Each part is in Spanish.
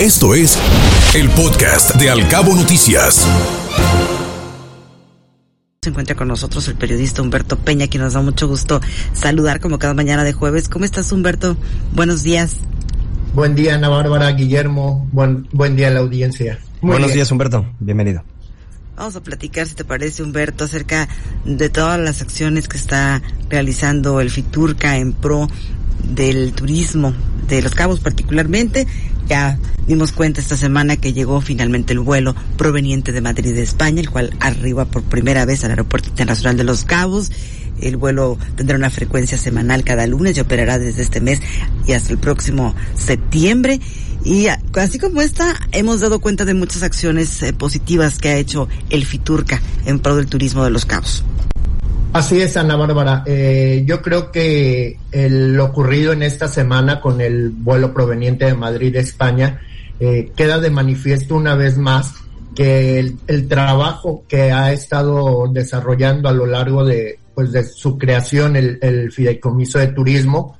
Esto es el podcast de Alcabo Noticias. Se encuentra con nosotros el periodista Humberto Peña, quien nos da mucho gusto saludar como cada mañana de jueves. ¿Cómo estás, Humberto? Buenos días. Buen día, Ana Bárbara, Guillermo. Buen, buen día a la audiencia. Buenos días, Humberto. Bienvenido. Vamos a platicar, si te parece, Humberto, acerca de todas las acciones que está realizando el FITURCA en pro del turismo de Los Cabos particularmente. Ya dimos cuenta esta semana que llegó finalmente el vuelo proveniente de Madrid de España, el cual arriba por primera vez al Aeropuerto Internacional de Los Cabos. El vuelo tendrá una frecuencia semanal cada lunes y operará desde este mes y hasta el próximo septiembre. Y así como esta, hemos dado cuenta de muchas acciones eh, positivas que ha hecho el FITURCA en pro del turismo de Los Cabos. Así es, Ana Bárbara. Eh, yo creo que lo ocurrido en esta semana con el vuelo proveniente de Madrid, España, eh, queda de manifiesto una vez más que el, trabajo que ha estado desarrollando a lo largo de, pues, de su creación el, Fideicomiso de Turismo,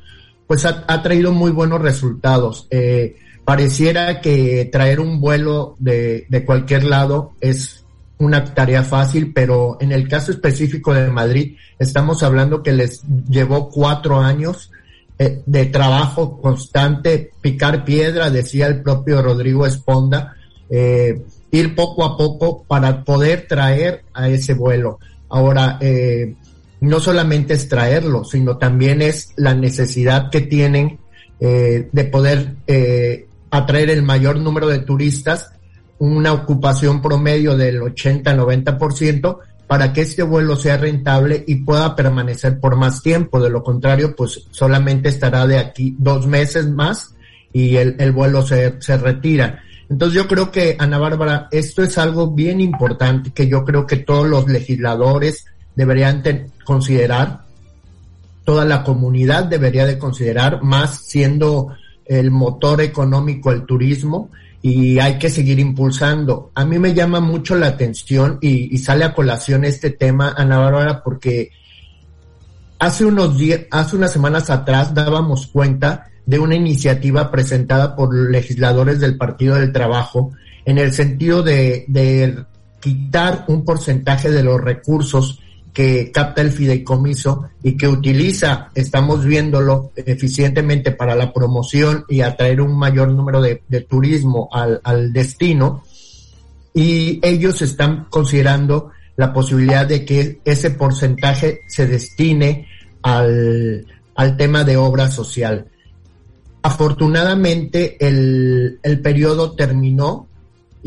pues ha, traído muy buenos resultados. Eh, pareciera que traer un vuelo de, de cualquier lado es una tarea fácil, pero en el caso específico de Madrid, estamos hablando que les llevó cuatro años eh, de trabajo constante, picar piedra, decía el propio Rodrigo Esponda, eh, ir poco a poco para poder traer a ese vuelo. Ahora, eh, no solamente es traerlo, sino también es la necesidad que tienen de poder atraer el mayor número de turistas una ocupación promedio del 80-90% para que este vuelo sea rentable y pueda permanecer por más tiempo. De lo contrario, pues solamente estará de aquí dos meses más y el, el vuelo se, se retira. Entonces yo creo que, Ana Bárbara, esto es algo bien importante que yo creo que todos los legisladores deberían considerar, toda la comunidad debería de considerar, más siendo el motor económico el turismo, y hay que seguir impulsando. A mí me llama mucho la atención y, sale a colación este tema, Ana Bárbara, porque hace unos días, hace unas semanas atrás dábamos cuenta de una iniciativa presentada por legisladores del Partido del Trabajo en el sentido de, de quitar un porcentaje de los recursos que capta el fideicomiso y que utiliza, estamos viéndolo eficientemente para la promoción y atraer un mayor número de, turismo al, al, destino. Y ellos están considerando la posibilidad de que ese porcentaje se destine al, al tema de obra social. Afortunadamente el, el periodo terminó,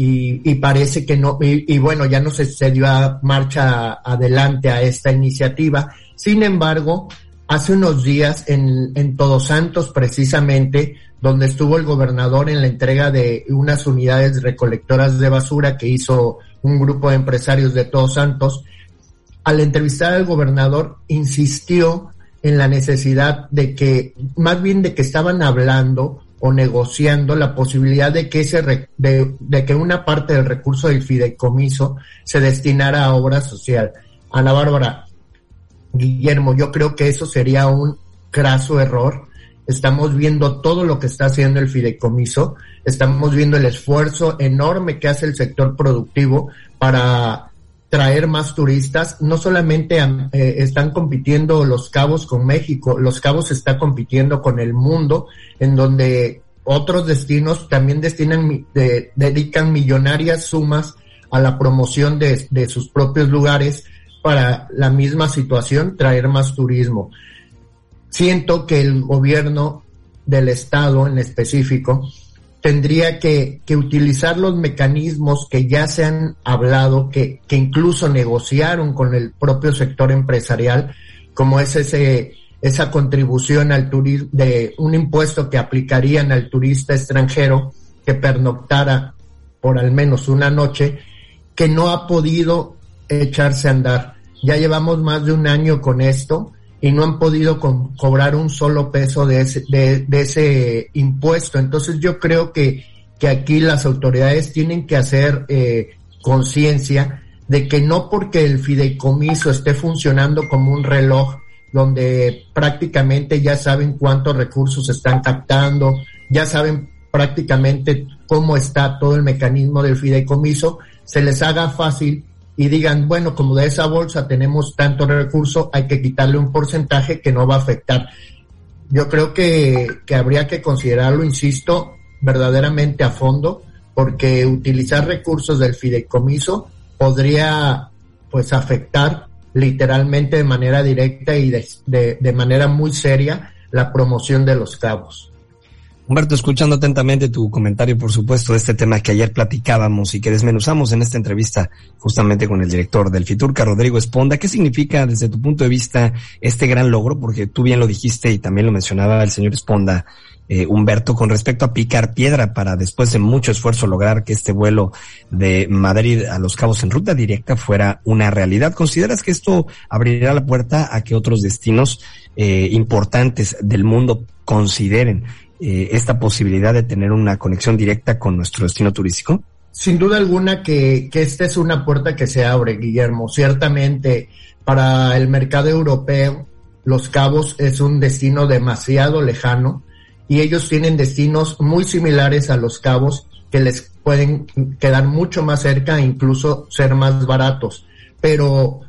y, parece que no, y, bueno, ya no se, se dio a marcha adelante a esta iniciativa. Sin embargo, hace unos días en, en Todos Santos, precisamente, donde estuvo el gobernador en la entrega de unas unidades recolectoras de basura que hizo un grupo de empresarios de Todos Santos, al entrevistar al gobernador insistió en la necesidad de que, más bien de que estaban hablando o negociando la posibilidad de que ese de, que una parte del recurso del fideicomiso se destinara a obra social. Ana Bárbara, Guillermo, yo creo que eso sería un craso error. Estamos viendo todo lo que está haciendo el fideicomiso, estamos viendo el esfuerzo enorme que hace el sector productivo para traer más turistas. No solamente eh, están compitiendo los cabos con México, los cabos está compitiendo con el mundo, en donde otros destinos también destinan, dedican millonarias sumas a la promoción de, de sus propios lugares para la misma situación, traer más turismo. Siento que el gobierno del estado en específico tendría que, utilizar los mecanismos que ya se han hablado, que, que incluso negociaron con el propio sector empresarial, como es ese, esa contribución al turismo, de un impuesto que aplicarían al turista extranjero que pernoctara por al menos una noche, que no ha podido echarse a andar. Ya llevamos más de un año con esto y no han podido cobrar un solo peso de ese, de, ese impuesto. Entonces yo creo que, que aquí las autoridades tienen que hacer eh, conciencia de que no porque el fideicomiso esté funcionando como un reloj donde prácticamente ya saben cuántos recursos están captando, ya saben prácticamente cómo está todo el mecanismo del fideicomiso, se les haga fácil y digan, bueno, como de esa bolsa tenemos tanto recurso, hay que quitarle un porcentaje que no va a afectar. Yo creo que, que habría que considerarlo, insisto, verdaderamente a fondo, porque utilizar recursos del fideicomiso podría pues afectar literalmente de manera directa y de, de manera muy seria la promoción de los cabos. Humberto, escuchando atentamente tu comentario, por supuesto, de este tema que ayer platicábamos y que desmenuzamos en esta entrevista justamente con el director del FITURCA, Rodrigo Esponda, ¿qué significa desde tu punto de vista este gran logro? Porque tú bien lo dijiste y también lo mencionaba el señor Esponda, eh, Humberto, con respecto a picar piedra para después de mucho esfuerzo lograr que este vuelo de Madrid a Los Cabos en ruta directa fuera una realidad. ¿Consideras que esto abrirá la puerta a que otros destinos eh, importantes del mundo consideren eh, esta posibilidad de tener una conexión directa con nuestro destino turístico? Sin duda alguna que, que esta es una puerta que se abre, Guillermo. Ciertamente, para el mercado europeo, Los Cabos es un destino demasiado lejano y ellos tienen destinos muy similares a Los Cabos que les pueden quedar mucho más cerca e incluso ser más baratos. Pero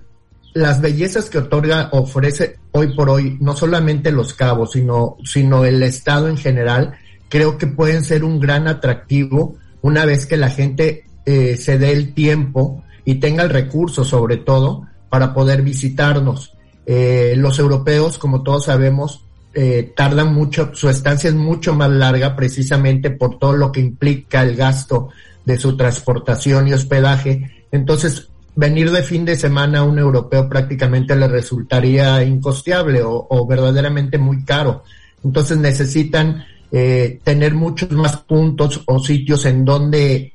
las bellezas que otorga, ofrece hoy por hoy, no solamente los cabos, sino, sino el estado en general, creo que pueden ser un gran atractivo una vez que la gente eh, se dé el tiempo y tenga el recurso sobre todo para poder visitarnos. Eh, los europeos, como todos sabemos, eh, tardan mucho, su estancia es mucho más larga precisamente por todo lo que implica el gasto de su transportación y hospedaje. Entonces, venir de fin de semana a un europeo prácticamente le resultaría incosteable o, verdaderamente muy caro. Entonces necesitan eh, tener muchos más puntos o sitios en donde,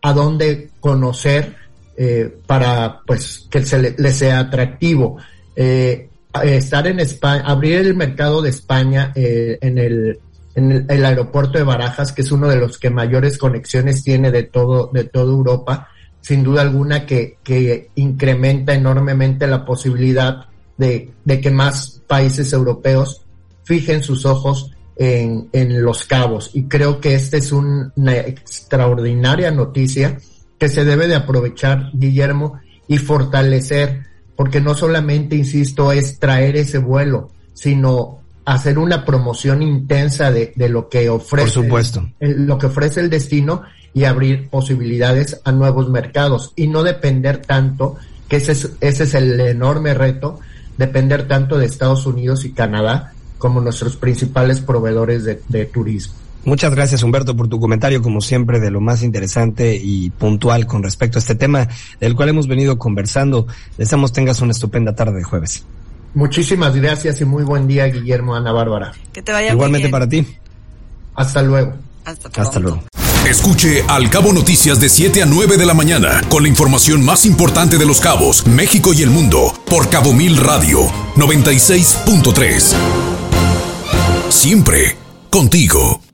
a donde conocer eh, para pues que se le, sea atractivo. Eh, estar en España, abrir el mercado de España en el en el, aeropuerto de Barajas, que es uno de los que mayores conexiones tiene de todo de toda Europa, sin duda alguna que, que incrementa enormemente la posibilidad de, de, que más países europeos fijen sus ojos en, en los cabos. Y creo que esta es una extraordinaria noticia que se debe de aprovechar, Guillermo, y fortalecer, porque no solamente, insisto, es traer ese vuelo, sino hacer una promoción intensa de, de lo que ofrece. Por supuesto. lo que ofrece el destino y abrir posibilidades a nuevos mercados y no depender tanto, que ese es, ese es el enorme reto, depender tanto de Estados Unidos y Canadá como nuestros principales proveedores de, de turismo. Muchas gracias Humberto por tu comentario, como siempre, de lo más interesante y puntual con respecto a este tema del cual hemos venido conversando. Deseamos tengas una estupenda tarde de jueves. Muchísimas gracias y muy buen día, Guillermo Ana Bárbara. Que te vaya Igualmente para ti. Hasta luego. Hasta, Hasta luego. Escuche Al Cabo Noticias de 7 a 9 de la mañana con la información más importante de los cabos, México y el mundo por Cabo Mil Radio 96.3. Siempre contigo.